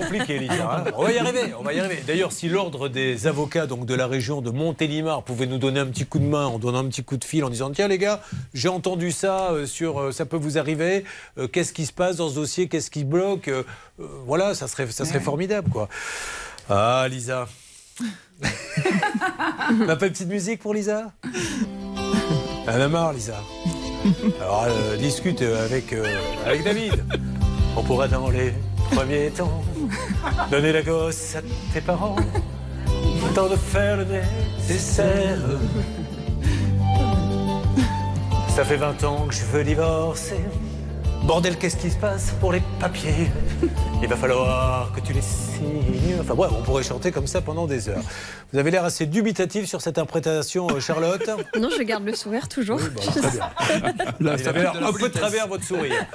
compliqué, Lisa. hein. on va y arriver, on va y arriver. D'ailleurs, si l'ordre des avocats donc de la région de Montélimar pouvait nous donner un petit coup de main en donnant un petit coup de fil en disant tiens les gars, j'ai entendu ça euh, sur euh, ça peut vous arriver. euh, Qu'est-ce qui se passe dans ce dossier Qu'est-ce qui bloque Euh, euh, Voilà, ça serait ça serait formidable quoi. Ah Lisa. On n'a pas une petite musique pour Lisa? Elle en a marre, Lisa. Alors, euh, discute avec, euh, avec David. On pourra dans les premiers temps donner la gosse à tes parents. Le temps de faire le nécessaire. Ça fait 20 ans que je veux divorcer. Bordel, qu'est-ce qui se passe pour les papiers? Il va falloir que tu les signes. Enfin, ouais, on pourrait chanter comme ça pendant des heures. Vous avez l'air assez dubitatif sur cette interprétation, euh, Charlotte. Non, je garde le sourire toujours. Bon, très bien. Vous avez l'air un peu de travers votre sourire.